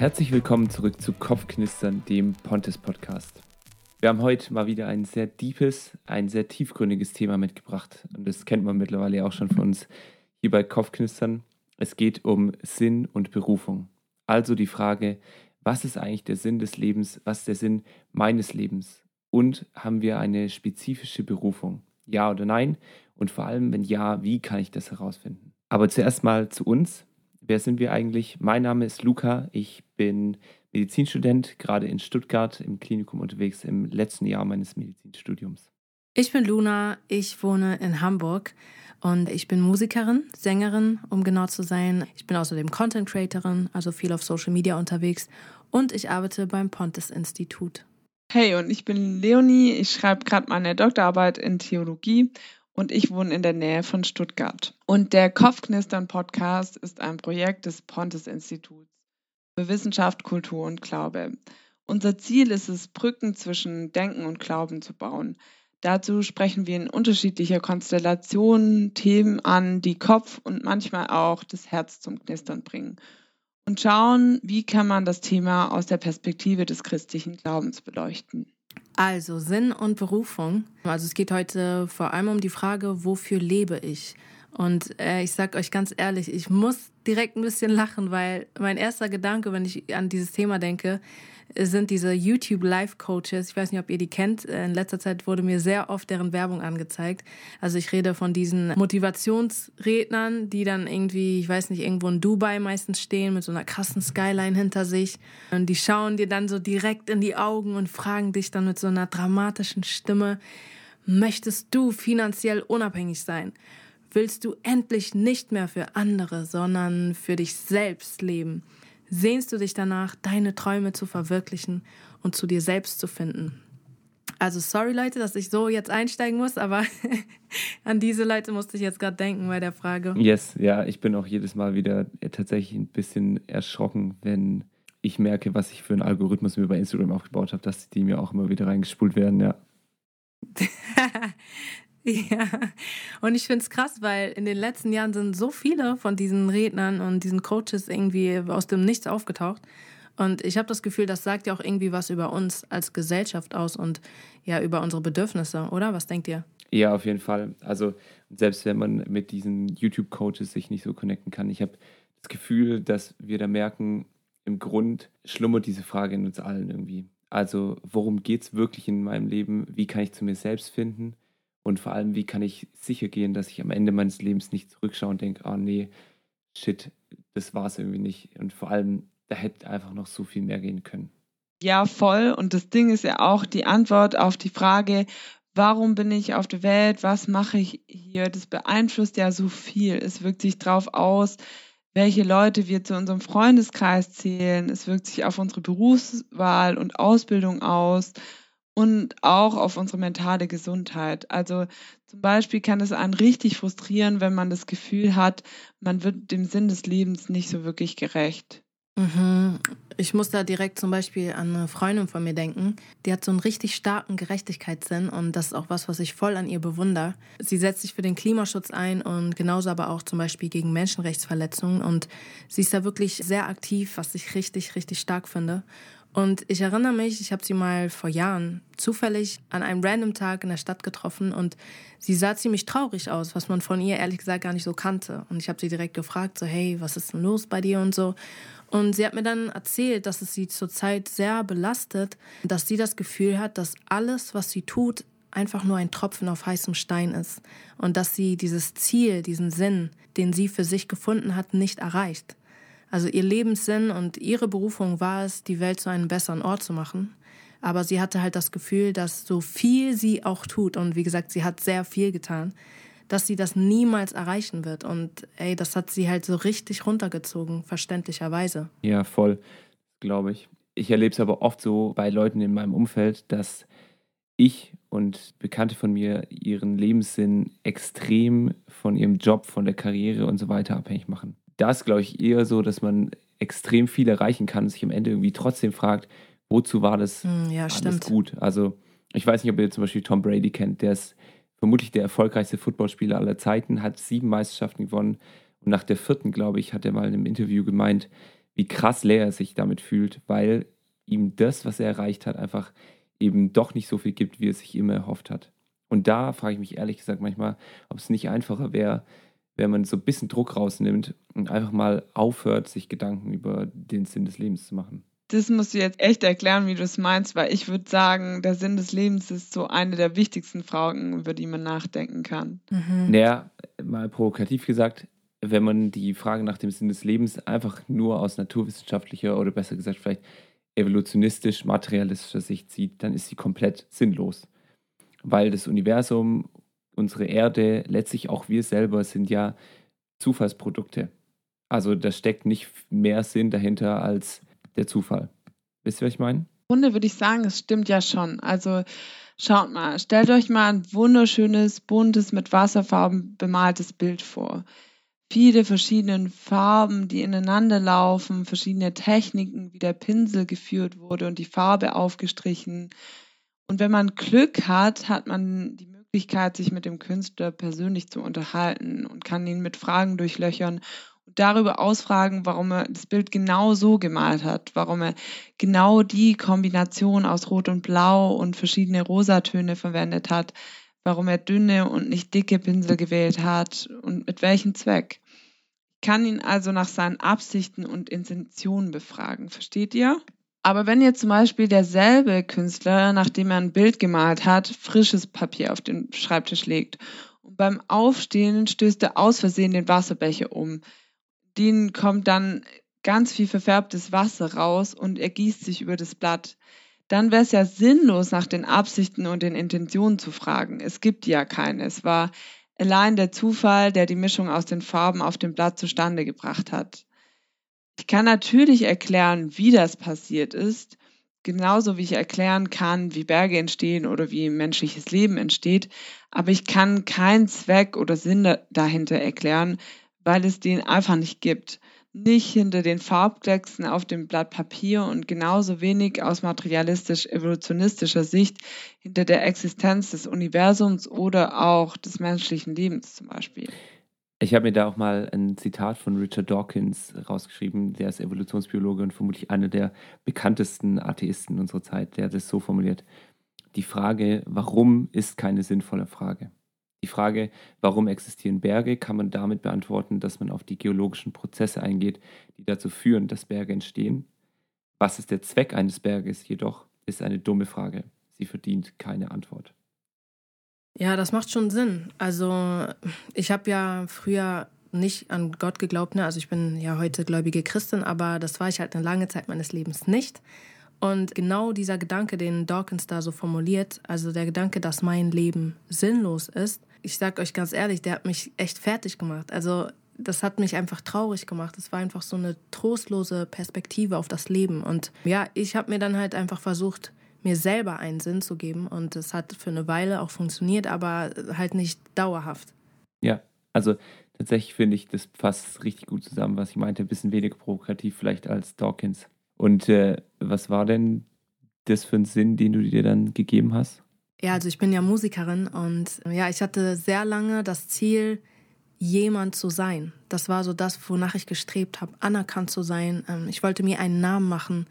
Herzlich willkommen zurück zu Kopfknistern, dem Pontes Podcast. Wir haben heute mal wieder ein sehr deepes, ein sehr tiefgründiges Thema mitgebracht. Und das kennt man mittlerweile auch schon von uns hier bei Kopfknistern. Es geht um Sinn und Berufung. Also die Frage, was ist eigentlich der Sinn des Lebens? Was ist der Sinn meines Lebens? Und haben wir eine spezifische Berufung? Ja oder nein? Und vor allem, wenn ja, wie kann ich das herausfinden? Aber zuerst mal zu uns. Wer sind wir eigentlich? Mein Name ist Luca. Ich bin Medizinstudent, gerade in Stuttgart im Klinikum unterwegs im letzten Jahr meines Medizinstudiums. Ich bin Luna. Ich wohne in Hamburg und ich bin Musikerin, Sängerin, um genau zu sein. Ich bin außerdem Content Creatorin, also viel auf Social Media unterwegs und ich arbeite beim Pontes Institut. Hey, und ich bin Leonie. Ich schreibe gerade meine Doktorarbeit in Theologie und ich wohne in der Nähe von Stuttgart. Und der Kopfknistern Podcast ist ein Projekt des Pontes Instituts für Wissenschaft, Kultur und Glaube. Unser Ziel ist es, Brücken zwischen Denken und Glauben zu bauen. Dazu sprechen wir in unterschiedlicher Konstellationen Themen an, die Kopf und manchmal auch das Herz zum Knistern bringen und schauen, wie kann man das Thema aus der Perspektive des christlichen Glaubens beleuchten. Also Sinn und Berufung. Also es geht heute vor allem um die Frage, wofür lebe ich? Und äh, ich sag euch ganz ehrlich, ich muss direkt ein bisschen lachen, weil mein erster Gedanke, wenn ich an dieses Thema denke, sind diese YouTube Life Coaches. Ich weiß nicht, ob ihr die kennt. In letzter Zeit wurde mir sehr oft deren Werbung angezeigt. Also ich rede von diesen Motivationsrednern, die dann irgendwie, ich weiß nicht, irgendwo in Dubai meistens stehen mit so einer krassen Skyline hinter sich. Und die schauen dir dann so direkt in die Augen und fragen dich dann mit so einer dramatischen Stimme, möchtest du finanziell unabhängig sein? Willst du endlich nicht mehr für andere, sondern für dich selbst leben? sehnst du dich danach, deine Träume zu verwirklichen und zu dir selbst zu finden. Also sorry Leute, dass ich so jetzt einsteigen muss, aber an diese Leute musste ich jetzt gerade denken bei der Frage. Yes, ja, ich bin auch jedes Mal wieder tatsächlich ein bisschen erschrocken, wenn ich merke, was ich für einen Algorithmus mir bei Instagram aufgebaut habe, dass die mir auch immer wieder reingespult werden, ja. Ja, und ich finde es krass, weil in den letzten Jahren sind so viele von diesen Rednern und diesen Coaches irgendwie aus dem Nichts aufgetaucht. Und ich habe das Gefühl, das sagt ja auch irgendwie was über uns als Gesellschaft aus und ja über unsere Bedürfnisse, oder? Was denkt ihr? Ja, auf jeden Fall. Also selbst wenn man mit diesen YouTube-Coaches sich nicht so connecten kann, ich habe das Gefühl, dass wir da merken, im Grund schlummert diese Frage in uns allen irgendwie. Also worum geht es wirklich in meinem Leben? Wie kann ich zu mir selbst finden? Und vor allem, wie kann ich sicher gehen, dass ich am Ende meines Lebens nicht zurückschaue und denke, oh nee, shit, das war es irgendwie nicht. Und vor allem, da hätte einfach noch so viel mehr gehen können. Ja, voll. Und das Ding ist ja auch die Antwort auf die Frage, warum bin ich auf der Welt, was mache ich hier, das beeinflusst ja so viel. Es wirkt sich darauf aus, welche Leute wir zu unserem Freundeskreis zählen. Es wirkt sich auf unsere Berufswahl und Ausbildung aus und auch auf unsere mentale Gesundheit. Also zum Beispiel kann es einen richtig frustrieren, wenn man das Gefühl hat, man wird dem Sinn des Lebens nicht so wirklich gerecht. Mhm. Ich muss da direkt zum Beispiel an eine Freundin von mir denken. Die hat so einen richtig starken Gerechtigkeitssinn und das ist auch was, was ich voll an ihr bewundere. Sie setzt sich für den Klimaschutz ein und genauso aber auch zum Beispiel gegen Menschenrechtsverletzungen und sie ist da wirklich sehr aktiv, was ich richtig, richtig stark finde. Und ich erinnere mich, ich habe sie mal vor Jahren zufällig an einem random Tag in der Stadt getroffen und sie sah ziemlich traurig aus, was man von ihr ehrlich gesagt gar nicht so kannte. Und ich habe sie direkt gefragt, so hey, was ist denn los bei dir und so. Und sie hat mir dann erzählt, dass es sie zurzeit sehr belastet, dass sie das Gefühl hat, dass alles, was sie tut, einfach nur ein Tropfen auf heißem Stein ist und dass sie dieses Ziel, diesen Sinn, den sie für sich gefunden hat, nicht erreicht. Also ihr Lebenssinn und ihre Berufung war es, die Welt zu einem besseren Ort zu machen. Aber sie hatte halt das Gefühl, dass so viel sie auch tut, und wie gesagt, sie hat sehr viel getan, dass sie das niemals erreichen wird. Und ey, das hat sie halt so richtig runtergezogen, verständlicherweise. Ja, voll, glaube ich. Ich erlebe es aber oft so bei Leuten in meinem Umfeld, dass ich und Bekannte von mir ihren Lebenssinn extrem von ihrem Job, von der Karriere und so weiter abhängig machen da ist, glaube ich, eher so, dass man extrem viel erreichen kann und sich am Ende irgendwie trotzdem fragt, wozu war das hm, ja, alles stimmt. gut? Also, ich weiß nicht, ob ihr zum Beispiel Tom Brady kennt, der ist vermutlich der erfolgreichste Footballspieler aller Zeiten, hat sieben Meisterschaften gewonnen und nach der vierten, glaube ich, hat er mal in einem Interview gemeint, wie krass leer er sich damit fühlt, weil ihm das, was er erreicht hat, einfach eben doch nicht so viel gibt, wie er sich immer erhofft hat. Und da frage ich mich ehrlich gesagt manchmal, ob es nicht einfacher wäre, wenn man so ein bisschen Druck rausnimmt und einfach mal aufhört, sich Gedanken über den Sinn des Lebens zu machen. Das musst du jetzt echt erklären, wie du es meinst, weil ich würde sagen, der Sinn des Lebens ist so eine der wichtigsten Fragen, über die man nachdenken kann. Mhm. Naja, mal provokativ gesagt, wenn man die Frage nach dem Sinn des Lebens einfach nur aus naturwissenschaftlicher oder besser gesagt vielleicht evolutionistisch-materialistischer Sicht sieht, dann ist sie komplett sinnlos. Weil das Universum, unsere Erde, letztlich auch wir selber sind ja Zufallsprodukte. Also da steckt nicht mehr Sinn dahinter als der Zufall. Wisst ihr, was ich meine? Im Grunde würde ich sagen, es stimmt ja schon. Also schaut mal, stellt euch mal ein wunderschönes, buntes, mit Wasserfarben bemaltes Bild vor viele verschiedene Farben, die ineinander laufen, verschiedene Techniken, wie der Pinsel geführt wurde und die Farbe aufgestrichen. Und wenn man Glück hat, hat man die Möglichkeit, sich mit dem Künstler persönlich zu unterhalten und kann ihn mit Fragen durchlöchern und darüber ausfragen, warum er das Bild genau so gemalt hat, warum er genau die Kombination aus Rot und Blau und verschiedene Rosatöne verwendet hat, warum er dünne und nicht dicke Pinsel gewählt hat und mit welchem Zweck. Ich kann ihn also nach seinen Absichten und Intentionen befragen, versteht ihr? Aber wenn jetzt zum Beispiel derselbe Künstler, nachdem er ein Bild gemalt hat, frisches Papier auf den Schreibtisch legt und beim Aufstehen stößt er aus Versehen den Wasserbecher um, den kommt dann ganz viel verfärbtes Wasser raus und er gießt sich über das Blatt dann wäre es ja sinnlos, nach den Absichten und den Intentionen zu fragen. Es gibt ja keine. Es war allein der Zufall, der die Mischung aus den Farben auf dem Blatt zustande gebracht hat. Ich kann natürlich erklären, wie das passiert ist, genauso wie ich erklären kann, wie Berge entstehen oder wie menschliches Leben entsteht, aber ich kann keinen Zweck oder Sinn dahinter erklären, weil es den einfach nicht gibt nicht hinter den Farbklecksen auf dem Blatt Papier und genauso wenig aus materialistisch-evolutionistischer Sicht hinter der Existenz des Universums oder auch des menschlichen Lebens zum Beispiel. Ich habe mir da auch mal ein Zitat von Richard Dawkins rausgeschrieben, der ist Evolutionsbiologe und vermutlich einer der bekanntesten Atheisten unserer Zeit. Der hat es so formuliert. Die Frage, warum, ist keine sinnvolle Frage. Die Frage, warum existieren Berge, kann man damit beantworten, dass man auf die geologischen Prozesse eingeht, die dazu führen, dass Berge entstehen. Was ist der Zweck eines Berges jedoch, ist eine dumme Frage. Sie verdient keine Antwort. Ja, das macht schon Sinn. Also ich habe ja früher nicht an Gott geglaubt, ne? also ich bin ja heute gläubige Christin, aber das war ich halt eine lange Zeit meines Lebens nicht. Und genau dieser Gedanke, den Dawkins da so formuliert, also der Gedanke, dass mein Leben sinnlos ist, ich sag euch ganz ehrlich, der hat mich echt fertig gemacht. Also das hat mich einfach traurig gemacht. Es war einfach so eine trostlose Perspektive auf das Leben. Und ja, ich habe mir dann halt einfach versucht, mir selber einen Sinn zu geben. Und es hat für eine Weile auch funktioniert, aber halt nicht dauerhaft. Ja, also tatsächlich finde ich, das fasst richtig gut zusammen, was ich meinte. Ein bisschen weniger provokativ vielleicht als Dawkins. Und äh, was war denn das für ein Sinn, den du dir dann gegeben hast? Ja, also ich bin ja Musikerin und ja, ich hatte sehr lange das Ziel, jemand zu sein. Das war so das, wonach ich gestrebt habe, anerkannt zu sein. Ähm, ich wollte mir einen Namen machen.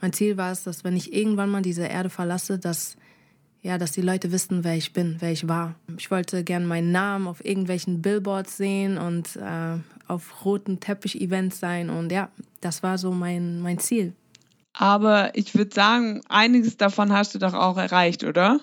Mein Ziel war es, dass wenn ich irgendwann mal diese Erde verlasse, dass ja, dass die Leute wissen, wer ich bin, wer ich war. Ich wollte gern meinen Namen auf irgendwelchen Billboards sehen und äh, auf roten Teppich-Events sein und ja, das war so mein mein Ziel. Aber ich würde sagen, einiges davon hast du doch auch erreicht, oder?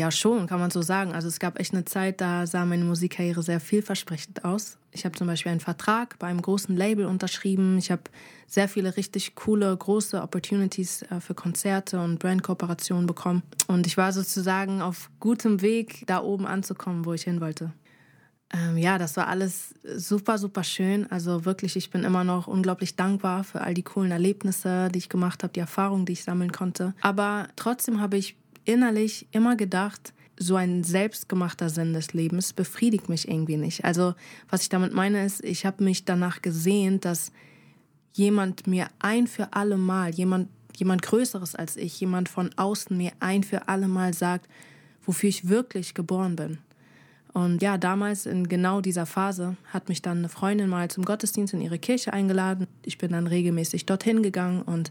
Ja, schon, kann man so sagen. Also es gab echt eine Zeit, da sah meine Musikkarriere sehr vielversprechend aus. Ich habe zum Beispiel einen Vertrag bei einem großen Label unterschrieben. Ich habe sehr viele richtig coole, große Opportunities äh, für Konzerte und Brandkooperationen bekommen. Und ich war sozusagen auf gutem Weg, da oben anzukommen, wo ich hin wollte. Ähm, ja, das war alles super, super schön. Also wirklich, ich bin immer noch unglaublich dankbar für all die coolen Erlebnisse, die ich gemacht habe, die Erfahrungen, die ich sammeln konnte. Aber trotzdem habe ich innerlich immer gedacht, so ein selbstgemachter Sinn des Lebens befriedigt mich irgendwie nicht. Also was ich damit meine ist, ich habe mich danach gesehnt, dass jemand mir ein für alle Mal, jemand, jemand Größeres als ich, jemand von außen mir ein für alle Mal sagt, wofür ich wirklich geboren bin. Und ja, damals in genau dieser Phase hat mich dann eine Freundin mal zum Gottesdienst in ihre Kirche eingeladen. Ich bin dann regelmäßig dorthin gegangen und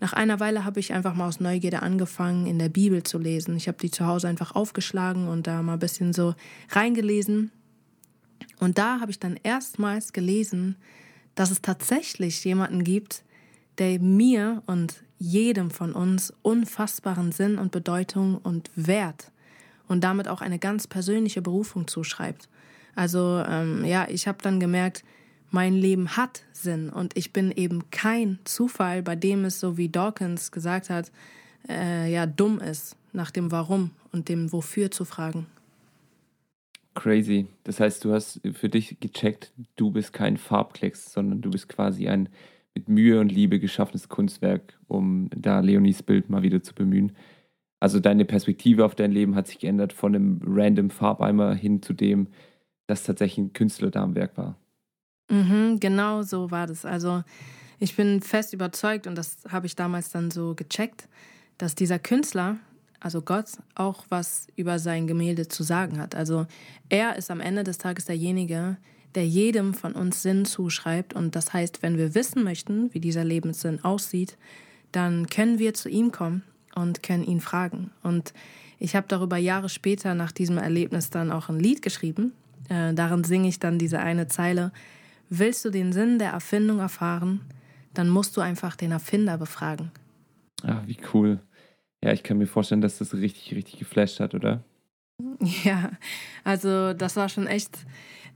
nach einer Weile habe ich einfach mal aus Neugierde angefangen, in der Bibel zu lesen. Ich habe die zu Hause einfach aufgeschlagen und da mal ein bisschen so reingelesen. Und da habe ich dann erstmals gelesen, dass es tatsächlich jemanden gibt, der mir und jedem von uns unfassbaren Sinn und Bedeutung und Wert und damit auch eine ganz persönliche Berufung zuschreibt. Also ähm, ja, ich habe dann gemerkt, mein Leben hat Sinn und ich bin eben kein Zufall, bei dem es, so wie Dawkins gesagt hat, äh, ja, dumm ist, nach dem Warum und dem Wofür zu fragen. Crazy. Das heißt, du hast für dich gecheckt, du bist kein Farbklecks, sondern du bist quasi ein mit Mühe und Liebe geschaffenes Kunstwerk, um da Leonies Bild mal wieder zu bemühen. Also deine Perspektive auf dein Leben hat sich geändert von einem random Farbeimer hin zu dem, dass tatsächlich ein Künstler da am Werk war. Mhm, genau so war das. Also ich bin fest überzeugt und das habe ich damals dann so gecheckt, dass dieser Künstler, also Gott, auch was über sein Gemälde zu sagen hat. Also er ist am Ende des Tages derjenige, der jedem von uns Sinn zuschreibt. Und das heißt, wenn wir wissen möchten, wie dieser Lebenssinn aussieht, dann können wir zu ihm kommen und können ihn fragen. Und ich habe darüber Jahre später nach diesem Erlebnis dann auch ein Lied geschrieben. Äh, darin singe ich dann diese eine Zeile, Willst du den Sinn der Erfindung erfahren, dann musst du einfach den Erfinder befragen. Ah, wie cool. Ja, ich kann mir vorstellen, dass das richtig, richtig geflasht hat, oder? Ja, also das war schon echt,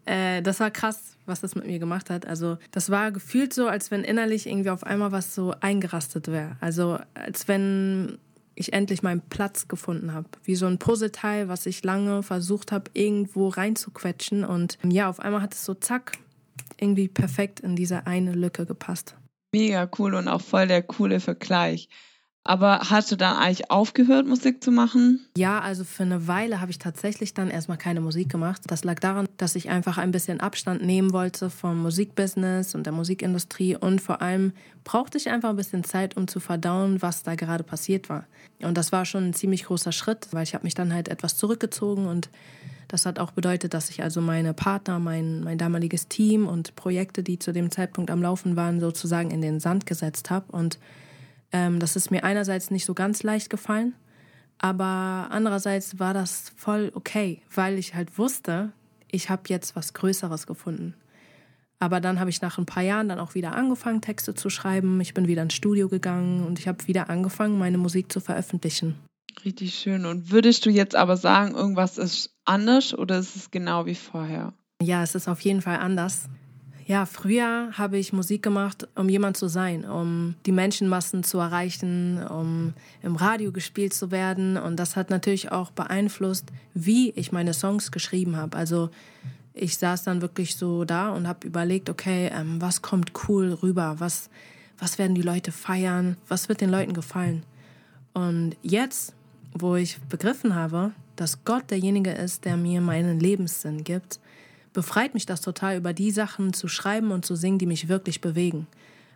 äh, das war krass, was das mit mir gemacht hat. Also das war gefühlt so, als wenn innerlich irgendwie auf einmal was so eingerastet wäre. Also als wenn ich endlich meinen Platz gefunden habe. Wie so ein Puzzleteil, was ich lange versucht habe, irgendwo reinzuquetschen. Und ja, auf einmal hat es so zack, irgendwie perfekt in diese eine Lücke gepasst. Mega cool und auch voll der coole Vergleich. Aber hast du dann eigentlich aufgehört, Musik zu machen? Ja, also für eine Weile habe ich tatsächlich dann erstmal keine Musik gemacht. Das lag daran, dass ich einfach ein bisschen Abstand nehmen wollte vom Musikbusiness und der Musikindustrie und vor allem brauchte ich einfach ein bisschen Zeit, um zu verdauen, was da gerade passiert war. Und das war schon ein ziemlich großer Schritt, weil ich habe mich dann halt etwas zurückgezogen und das hat auch bedeutet, dass ich also meine Partner, mein, mein damaliges Team und Projekte, die zu dem Zeitpunkt am Laufen waren, sozusagen in den Sand gesetzt habe und ähm, das ist mir einerseits nicht so ganz leicht gefallen, aber andererseits war das voll okay, weil ich halt wusste, ich habe jetzt was Größeres gefunden. Aber dann habe ich nach ein paar Jahren dann auch wieder angefangen, Texte zu schreiben. Ich bin wieder ins Studio gegangen und ich habe wieder angefangen, meine Musik zu veröffentlichen. Richtig schön. Und würdest du jetzt aber sagen, irgendwas ist anders oder ist es genau wie vorher? Ja, es ist auf jeden Fall anders. Ja, früher habe ich Musik gemacht, um jemand zu sein, um die Menschenmassen zu erreichen, um im Radio gespielt zu werden. Und das hat natürlich auch beeinflusst, wie ich meine Songs geschrieben habe. Also ich saß dann wirklich so da und habe überlegt, okay, ähm, was kommt cool rüber? Was, was werden die Leute feiern? Was wird den Leuten gefallen? Und jetzt, wo ich begriffen habe, dass Gott derjenige ist, der mir meinen Lebenssinn gibt, befreit mich das total, über die Sachen zu schreiben und zu singen, die mich wirklich bewegen.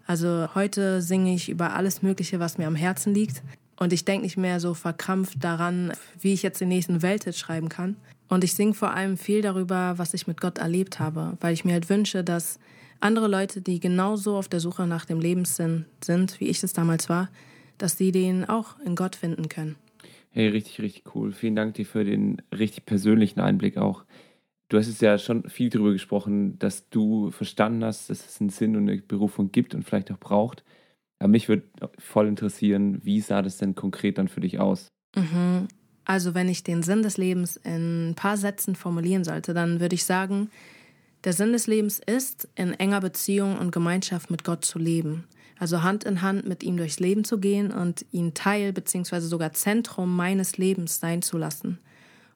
Also heute singe ich über alles Mögliche, was mir am Herzen liegt. Und ich denke nicht mehr so verkrampft daran, wie ich jetzt den nächsten Welthit schreiben kann. Und ich singe vor allem viel darüber, was ich mit Gott erlebt habe, weil ich mir halt wünsche, dass andere Leute, die genauso auf der Suche nach dem Lebenssinn sind, wie ich es damals war, dass sie den auch in Gott finden können. Hey, richtig, richtig cool. Vielen Dank dir für den richtig persönlichen Einblick auch Du hast es ja schon viel darüber gesprochen, dass du verstanden hast, dass es einen Sinn und eine Berufung gibt und vielleicht auch braucht. Aber mich würde voll interessieren, wie sah das denn konkret dann für dich aus? Mhm. Also wenn ich den Sinn des Lebens in ein paar Sätzen formulieren sollte, dann würde ich sagen, der Sinn des Lebens ist, in enger Beziehung und Gemeinschaft mit Gott zu leben. Also Hand in Hand mit ihm durchs Leben zu gehen und ihn Teil bzw. sogar Zentrum meines Lebens sein zu lassen.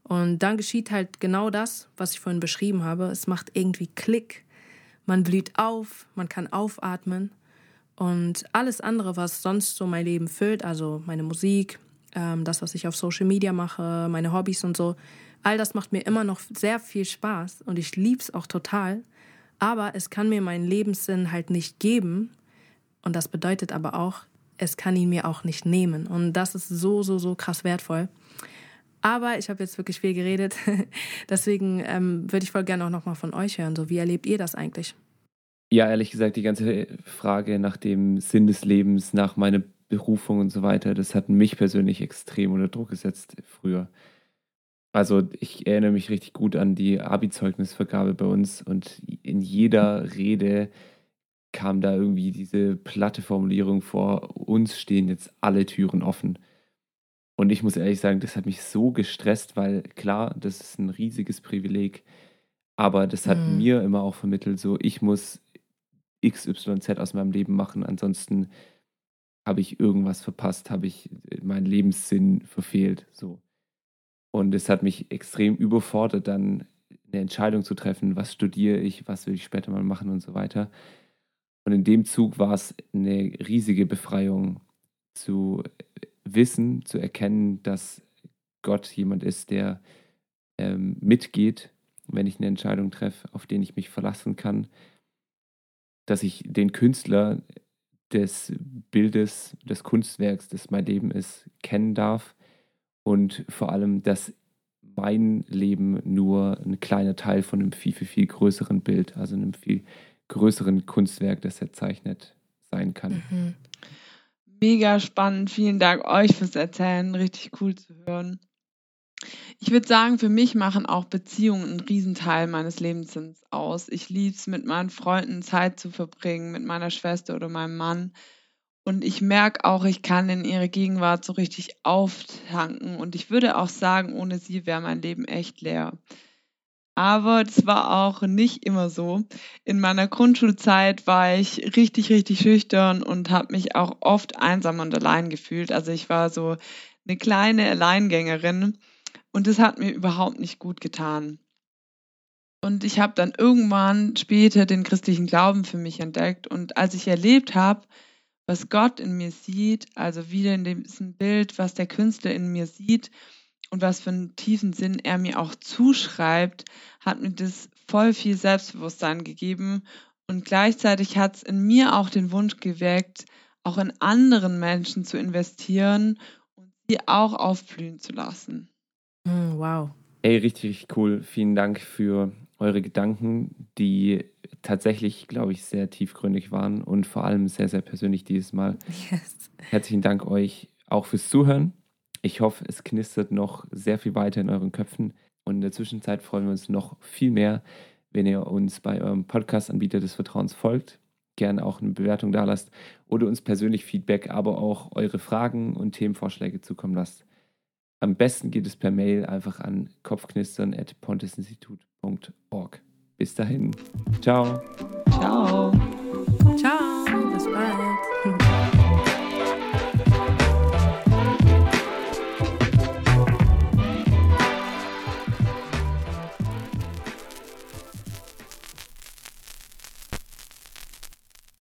Und dann geschieht halt genau das, was ich vorhin beschrieben habe. Es macht irgendwie Klick. Man blüht auf, man kann aufatmen. Und alles andere, was sonst so mein Leben füllt, also meine Musik, ähm, das, was ich auf Social Media mache, meine Hobbys und so, all das macht mir immer noch sehr viel Spaß und ich liebe es auch total. Aber es kann mir meinen Lebenssinn halt nicht geben. Und das bedeutet aber auch, es kann ihn mir auch nicht nehmen. Und das ist so, so, so krass wertvoll. Aber ich habe jetzt wirklich viel geredet. Deswegen ähm, würde ich voll gerne auch nochmal von euch hören. So, wie erlebt ihr das eigentlich? Ja, ehrlich gesagt, die ganze Frage nach dem Sinn des Lebens, nach meiner Berufung und so weiter, das hat mich persönlich extrem unter Druck gesetzt früher. Also ich erinnere mich richtig gut an die Abi-Zeugnisvergabe bei uns und in jeder Rede kam da irgendwie diese platte Formulierung vor, uns stehen jetzt alle Türen offen. Und ich muss ehrlich sagen, das hat mich so gestresst, weil klar, das ist ein riesiges Privileg, aber das hat mhm. mir immer auch vermittelt, so ich muss XYZ aus meinem Leben machen, ansonsten habe ich irgendwas verpasst, habe ich meinen Lebenssinn verfehlt, so. Und es hat mich extrem überfordert, dann eine Entscheidung zu treffen, was studiere ich, was will ich später mal machen und so weiter. Und in dem Zug war es eine riesige Befreiung zu wissen, zu erkennen, dass Gott jemand ist, der ähm, mitgeht, wenn ich eine Entscheidung treffe, auf den ich mich verlassen kann, dass ich den Künstler des Bildes, des Kunstwerks, das mein Leben ist, kennen darf und vor allem, dass mein Leben nur ein kleiner Teil von einem viel, viel, viel größeren Bild, also einem viel größeren Kunstwerk, das er zeichnet, sein kann. Mhm. Mega spannend. Vielen Dank euch fürs Erzählen. Richtig cool zu hören. Ich würde sagen, für mich machen auch Beziehungen einen Riesenteil meines Lebens aus. Ich liebe es, mit meinen Freunden Zeit zu verbringen, mit meiner Schwester oder meinem Mann. Und ich merke auch, ich kann in ihre Gegenwart so richtig auftanken. Und ich würde auch sagen, ohne sie wäre mein Leben echt leer. Aber das war auch nicht immer so. In meiner Grundschulzeit war ich richtig, richtig schüchtern und habe mich auch oft einsam und allein gefühlt. Also ich war so eine kleine Alleingängerin und das hat mir überhaupt nicht gut getan. Und ich habe dann irgendwann später den christlichen Glauben für mich entdeckt. Und als ich erlebt habe, was Gott in mir sieht, also wieder in diesem Bild, was der Künstler in mir sieht, und was für einen tiefen Sinn er mir auch zuschreibt, hat mir das voll viel Selbstbewusstsein gegeben und gleichzeitig hat es in mir auch den Wunsch geweckt, auch in anderen Menschen zu investieren und sie auch aufblühen zu lassen. Hm, wow. Ey, richtig, richtig cool. Vielen Dank für eure Gedanken, die tatsächlich, glaube ich, sehr tiefgründig waren und vor allem sehr, sehr persönlich dieses Mal. Yes. Herzlichen Dank euch auch fürs Zuhören. Ich hoffe, es knistert noch sehr viel weiter in euren Köpfen. Und in der Zwischenzeit freuen wir uns noch viel mehr, wenn ihr uns bei eurem Podcast-Anbieter des Vertrauens folgt. Gerne auch eine Bewertung da lasst oder uns persönlich Feedback, aber auch eure Fragen und Themenvorschläge zukommen lasst. Am besten geht es per Mail einfach an kopfknistern.pontesinstitut.org. Bis dahin. Ciao. Ciao. Ciao.